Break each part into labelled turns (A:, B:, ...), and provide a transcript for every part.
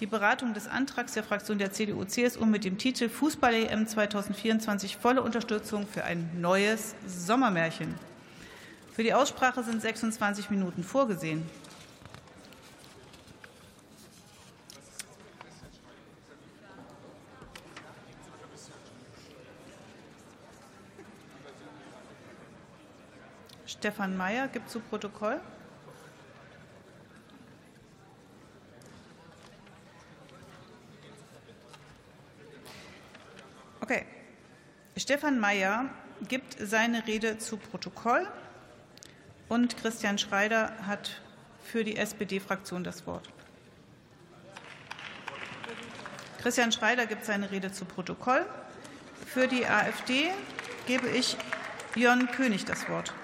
A: die Beratung des Antrags der Fraktion der CDU-CSU mit dem Titel Fußball-EM 2024 volle Unterstützung für ein neues Sommermärchen. Für die Aussprache sind 26 Minuten vorgesehen. Stefan Mayer gibt zu Protokoll. Okay. Stefan Mayer gibt seine Rede zu Protokoll und Christian Schreider hat für die SPD-Fraktion das Wort. Christian Schreider gibt seine Rede zu Protokoll. Für die AfD gebe ich Jörn König das Wort.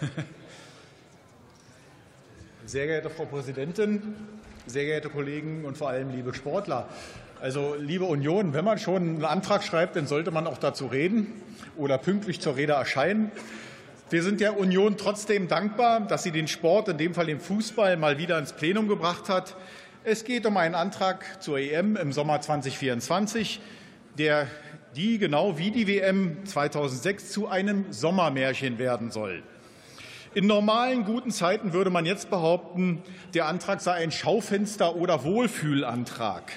B: Sehr geehrte Frau Präsidentin, sehr geehrte Kollegen und vor allem liebe Sportler. Also, liebe Union, wenn man schon einen Antrag schreibt, dann sollte man auch dazu reden oder pünktlich zur Rede erscheinen. Wir sind der Union trotzdem dankbar, dass sie den Sport, in dem Fall den Fußball, mal wieder ins Plenum gebracht hat. Es geht um einen Antrag zur EM im Sommer 2024, der die genau wie die WM 2006 zu einem Sommermärchen werden soll. In normalen guten Zeiten würde man jetzt behaupten, der Antrag sei ein Schaufenster- oder Wohlfühlantrag.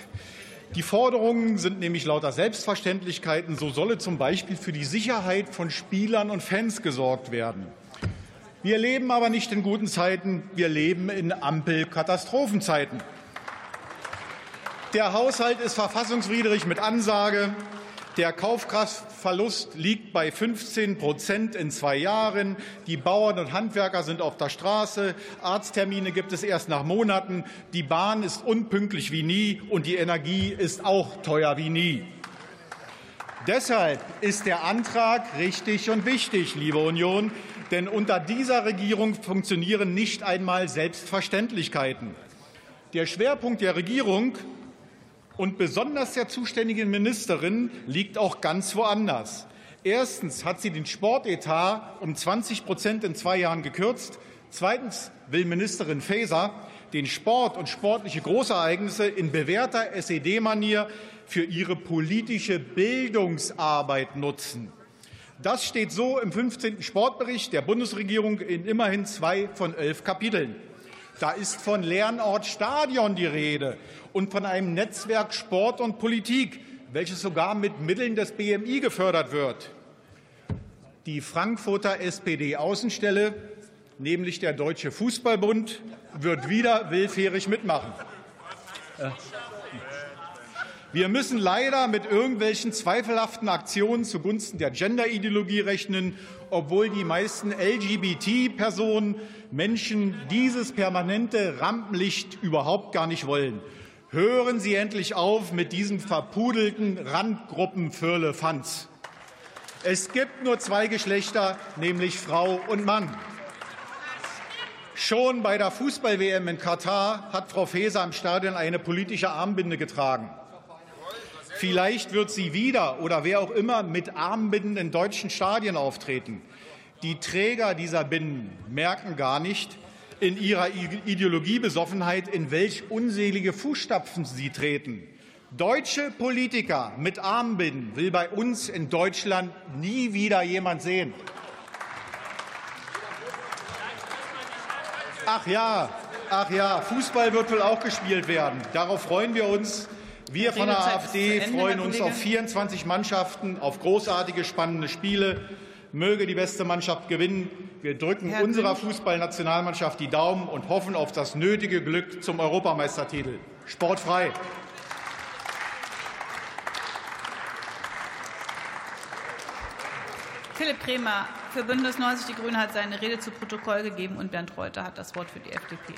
B: Die Forderungen sind nämlich lauter Selbstverständlichkeiten. So solle zum Beispiel für die Sicherheit von Spielern und Fans gesorgt werden. Wir leben aber nicht in guten Zeiten, wir leben in Ampel-Katastrophenzeiten. Der Haushalt ist verfassungswidrig mit Ansage. Der Kaufkraftverlust liegt bei 15 Prozent in zwei Jahren. Die Bauern und Handwerker sind auf der Straße. Arzttermine gibt es erst nach Monaten. Die Bahn ist unpünktlich wie nie und die Energie ist auch teuer wie nie. Deshalb ist der Antrag richtig und wichtig, liebe Union, denn unter dieser Regierung funktionieren nicht einmal Selbstverständlichkeiten. Der Schwerpunkt der Regierung und besonders der zuständigen Ministerin liegt auch ganz woanders. Erstens hat sie den Sportetat um 20 Prozent in zwei Jahren gekürzt. Zweitens will Ministerin Faeser den Sport und sportliche Großereignisse in bewährter SED-Manier für ihre politische Bildungsarbeit nutzen. Das steht so im 15. Sportbericht der Bundesregierung in immerhin zwei von elf Kapiteln. Da ist von Lernort Stadion die Rede und von einem Netzwerk Sport und Politik, welches sogar mit Mitteln des BMI gefördert wird. Die Frankfurter SPD-Außenstelle, nämlich der Deutsche Fußballbund, wird wieder willfährig mitmachen. Äh, wir müssen leider mit irgendwelchen zweifelhaften Aktionen zugunsten der Genderideologie rechnen, obwohl die meisten LGBT-Personen, Menschen dieses permanente Rampenlicht überhaupt gar nicht wollen. Hören Sie endlich auf mit diesem verpudelten Randgruppen Firlefanz. Es gibt nur zwei Geschlechter, nämlich Frau und Mann. Schon bei der Fußball-WM in Katar hat Frau Faeser am Stadion eine politische Armbinde getragen. Vielleicht wird sie wieder oder wer auch immer mit Armbinden in deutschen Stadien auftreten. Die Träger dieser Binden merken gar nicht, in ihrer Ideologiebesoffenheit, in welch unselige Fußstapfen sie treten. Deutsche Politiker mit Armbinden will bei uns in Deutschland nie wieder jemand sehen. Ach ja, ach ja, Fußball wird wohl auch gespielt werden. Darauf freuen wir uns. Wir von der AfD freuen uns auf 24 Mannschaften, auf großartige, spannende Spiele. Möge die beste Mannschaft gewinnen. Wir drücken Herr unserer Fußballnationalmannschaft die Daumen und hoffen auf das nötige Glück zum Europameistertitel. Sportfrei.
A: Philipp Kremer für Bündnis 90 Die Grünen hat seine Rede zu Protokoll gegeben und Bernd Reuter hat das Wort für die FDP.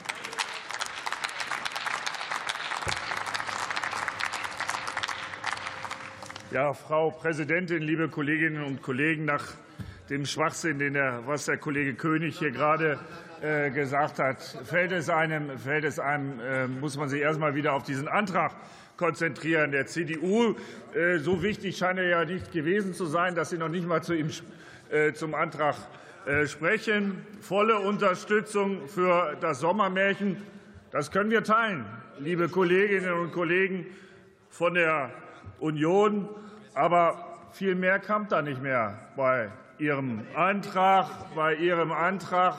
C: Ja, Frau Präsidentin, liebe Kolleginnen und Kollegen, nach dem Schwachsinn, den der, was der Kollege König hier gerade äh, gesagt hat, fällt es einem, fällt es einem äh, muss man sich erst mal wieder auf diesen Antrag konzentrieren. Der CDU, äh, so wichtig scheint er ja nicht gewesen zu sein, dass Sie noch nicht mal zu ihm, äh, zum Antrag äh, sprechen. Volle Unterstützung für das Sommermärchen. Das können wir teilen, liebe Kolleginnen und Kollegen von der Union. Aber viel mehr kam da nicht mehr bei Ihrem Antrag, bei Ihrem Antrag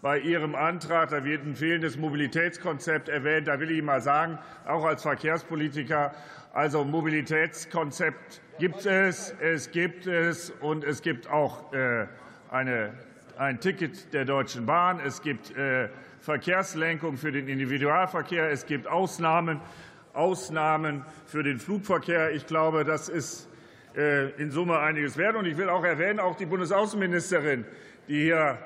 C: bei Ihrem Antrag. Da wird ein fehlendes Mobilitätskonzept erwähnt. Da will ich mal sagen, auch als Verkehrspolitiker, also Mobilitätskonzept gibt es, es gibt es und es gibt auch äh, eine, ein Ticket der Deutschen Bahn. Es gibt äh, Verkehrslenkung für den Individualverkehr. Es gibt Ausnahmen, Ausnahmen für den Flugverkehr. Ich glaube, das ist äh, in Summe einiges wert. Und ich will auch erwähnen, auch die Bundesaußenministerin, die hier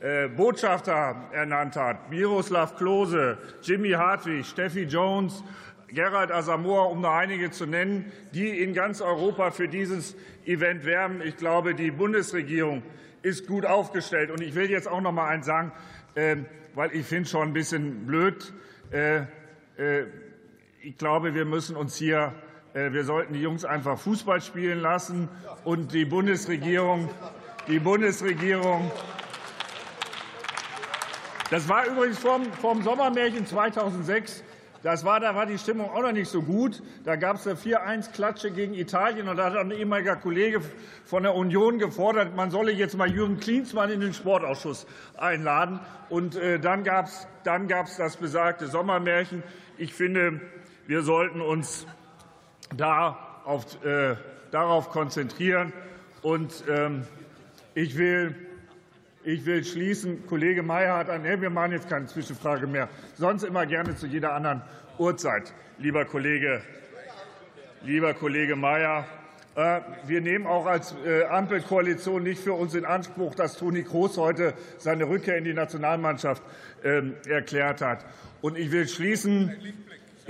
C: äh, Botschafter ernannt hat, Miroslav Klose, Jimmy Hartwig, Steffi Jones, Gerald Asamoah, um nur einige zu nennen, die in ganz Europa für dieses Event werben. Ich glaube, die Bundesregierung ist gut aufgestellt. Und ich will jetzt auch noch mal eins sagen, ähm, weil ich finde schon ein bisschen blöd. Äh, äh, ich glaube, wir müssen uns hier, wir sollten die Jungs einfach Fußball spielen lassen und die Bundesregierung, die Bundesregierung das war übrigens vom, vom Sommermärchen 2006. Das war, da war die Stimmung auch noch nicht so gut. Da gab es eine 4-1-Klatsche gegen Italien. Und da hat ein ehemaliger Kollege von der Union gefordert, man solle jetzt mal Jürgen Klinsmann in den Sportausschuss einladen. Und äh, dann gab es dann gab's das besagte Sommermärchen. Ich finde, wir sollten uns da auf, äh, darauf konzentrieren. Und ähm, ich will ich will schließen. Kollege Mayer hat ein, wir machen jetzt keine Zwischenfrage mehr. Sonst immer gerne zu jeder anderen Uhrzeit, lieber Kollege, lieber Kollege Mayer. Äh, wir nehmen auch als äh, Ampelkoalition nicht für uns in Anspruch, dass Toni Kroos heute seine Rückkehr in die Nationalmannschaft ähm, erklärt hat. Und ich will schließen,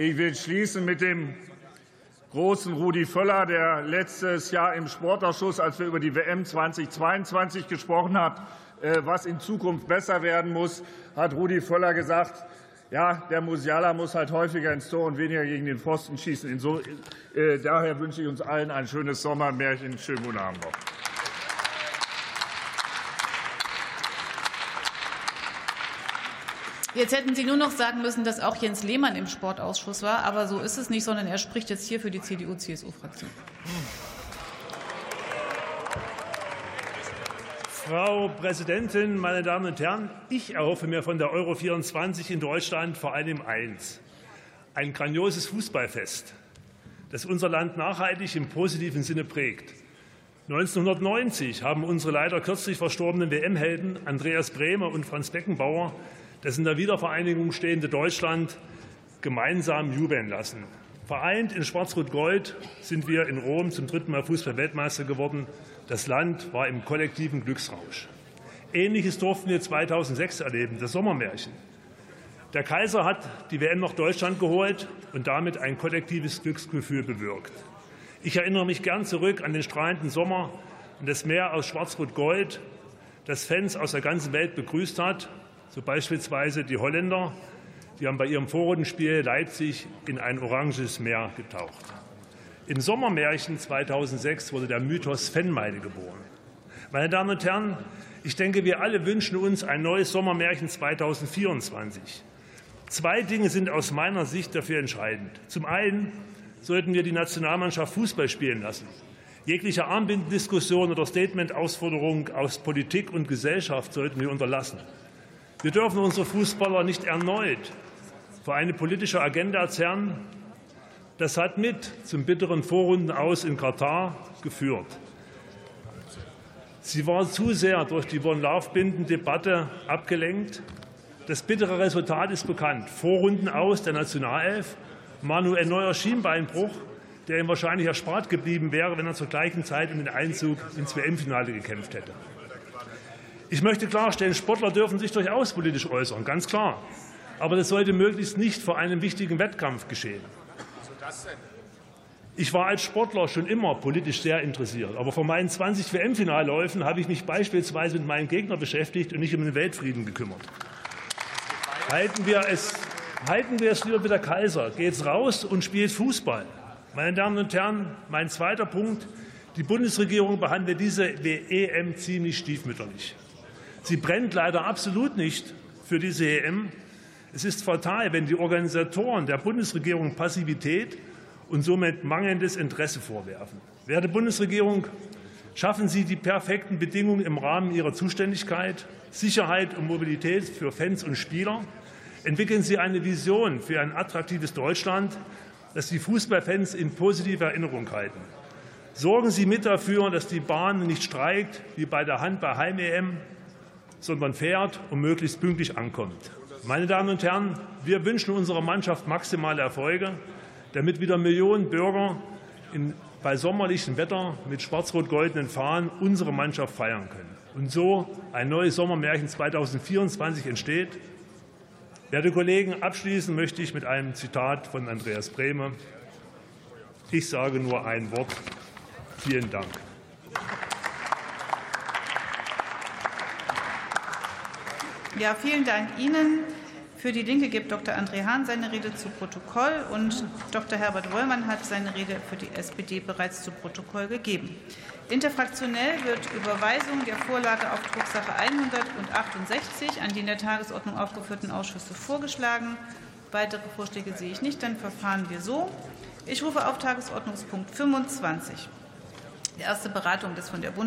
C: ich will schließen mit dem großen Rudi Völler, der letztes Jahr im Sportausschuss, als wir über die WM 2022 gesprochen haben, äh, was in Zukunft besser werden muss, hat Rudi Völler gesagt, ja, der Musiala muss halt häufiger ins Tor und weniger gegen den Pfosten schießen. Äh, daher wünsche ich uns allen ein schönes Sommermärchen. Schönen guten Abend noch.
A: Jetzt hätten Sie nur noch sagen müssen, dass auch Jens Lehmann im Sportausschuss war. Aber so ist es nicht, sondern er spricht jetzt hier für die CDU-CSU-Fraktion.
D: Frau Präsidentin, meine Damen und Herren! Ich erhoffe mir von der Euro 24 in Deutschland vor allem eins. Ein grandioses Fußballfest, das unser Land nachhaltig im positiven Sinne prägt. 1990 haben unsere leider kürzlich verstorbenen WM-Helden Andreas Bremer und Franz Beckenbauer das in der Wiedervereinigung stehende Deutschland gemeinsam jubeln lassen. Vereint in Schwarz-Rot-Gold sind wir in Rom zum dritten Mal Fußball-Weltmeister geworden. Das Land war im kollektiven Glücksrausch. Ähnliches durften wir 2006 erleben, das Sommermärchen. Der Kaiser hat die WM nach Deutschland geholt und damit ein kollektives Glücksgefühl bewirkt. Ich erinnere mich gern zurück an den strahlenden Sommer und das Meer aus Schwarz-Rot-Gold, das Fans aus der ganzen Welt begrüßt hat, so beispielsweise die Holländer, die haben bei ihrem Vorrundenspiel Leipzig in ein oranges Meer getaucht. Im Sommermärchen 2006 wurde der Mythos Fennmeile geboren. Meine Damen und Herren, ich denke, wir alle wünschen uns ein neues Sommermärchen 2024. Zwei Dinge sind aus meiner Sicht dafür entscheidend. Zum einen sollten wir die Nationalmannschaft Fußball spielen lassen. Jegliche Armbindendiskussion oder Statementausforderung aus Politik und Gesellschaft sollten wir unterlassen. Wir dürfen unsere Fußballer nicht erneut vor eine politische Agenda zerren, das hat mit zum bitteren Vorrundenaus in Katar geführt. Sie war zu sehr durch die One-Love-Binden-Debatte abgelenkt. Das bittere Resultat ist bekannt. Vorrundenaus der Nationalelf, Manuel Neuer Schienbeinbruch, der ihm wahrscheinlich erspart geblieben wäre, wenn er zur gleichen Zeit um den Einzug ins WM-Finale gekämpft hätte. Ich möchte klarstellen, Sportler dürfen sich durchaus politisch äußern, ganz klar. Aber das sollte möglichst nicht vor einem wichtigen Wettkampf geschehen. Ich war als Sportler schon immer politisch sehr interessiert. Aber vor meinen 20 WM-Finalläufen habe ich mich beispielsweise mit meinem Gegner beschäftigt und nicht um den Weltfrieden gekümmert. Halten wir es, Halten wir es lieber mit der Kaiser. Geht's raus und spielt Fußball. Meine Damen und Herren, mein zweiter Punkt. Die Bundesregierung behandelt diese EM ziemlich stiefmütterlich. Sie brennt leider absolut nicht für diese EM. Es ist fatal, wenn die Organisatoren der Bundesregierung Passivität und somit mangelndes Interesse vorwerfen. Werte Bundesregierung, schaffen Sie die perfekten Bedingungen im Rahmen Ihrer Zuständigkeit, Sicherheit und Mobilität für Fans und Spieler. Entwickeln Sie eine Vision für ein attraktives Deutschland, das die Fußballfans in positiver Erinnerung halten. Sorgen Sie mit dafür, dass die Bahn nicht streikt wie bei der Handball-Heim-EM, sondern fährt und möglichst pünktlich ankommt. Meine Damen und Herren, wir wünschen unserer Mannschaft maximale Erfolge, damit wieder Millionen Bürger in, bei sommerlichem Wetter mit schwarz-rot-goldenen Fahnen unsere Mannschaft feiern können. Und so ein neues Sommermärchen 2024 entsteht. Werte Kollegen, abschließen möchte ich mit einem Zitat von Andreas Brehme. Ich sage nur ein Wort. Vielen Dank.
A: Ja, vielen Dank Ihnen. Für die Linke gibt Dr. André Hahn seine Rede zu Protokoll und Dr. Herbert Wollmann hat seine Rede für die SPD bereits zu Protokoll gegeben. Interfraktionell wird Überweisung der Vorlage auf Drucksache 168 an die in der Tagesordnung aufgeführten Ausschüsse vorgeschlagen. Weitere Vorschläge sehe ich nicht. Dann verfahren wir so. Ich rufe auf Tagesordnungspunkt 25. Die erste Beratung des von der Bundes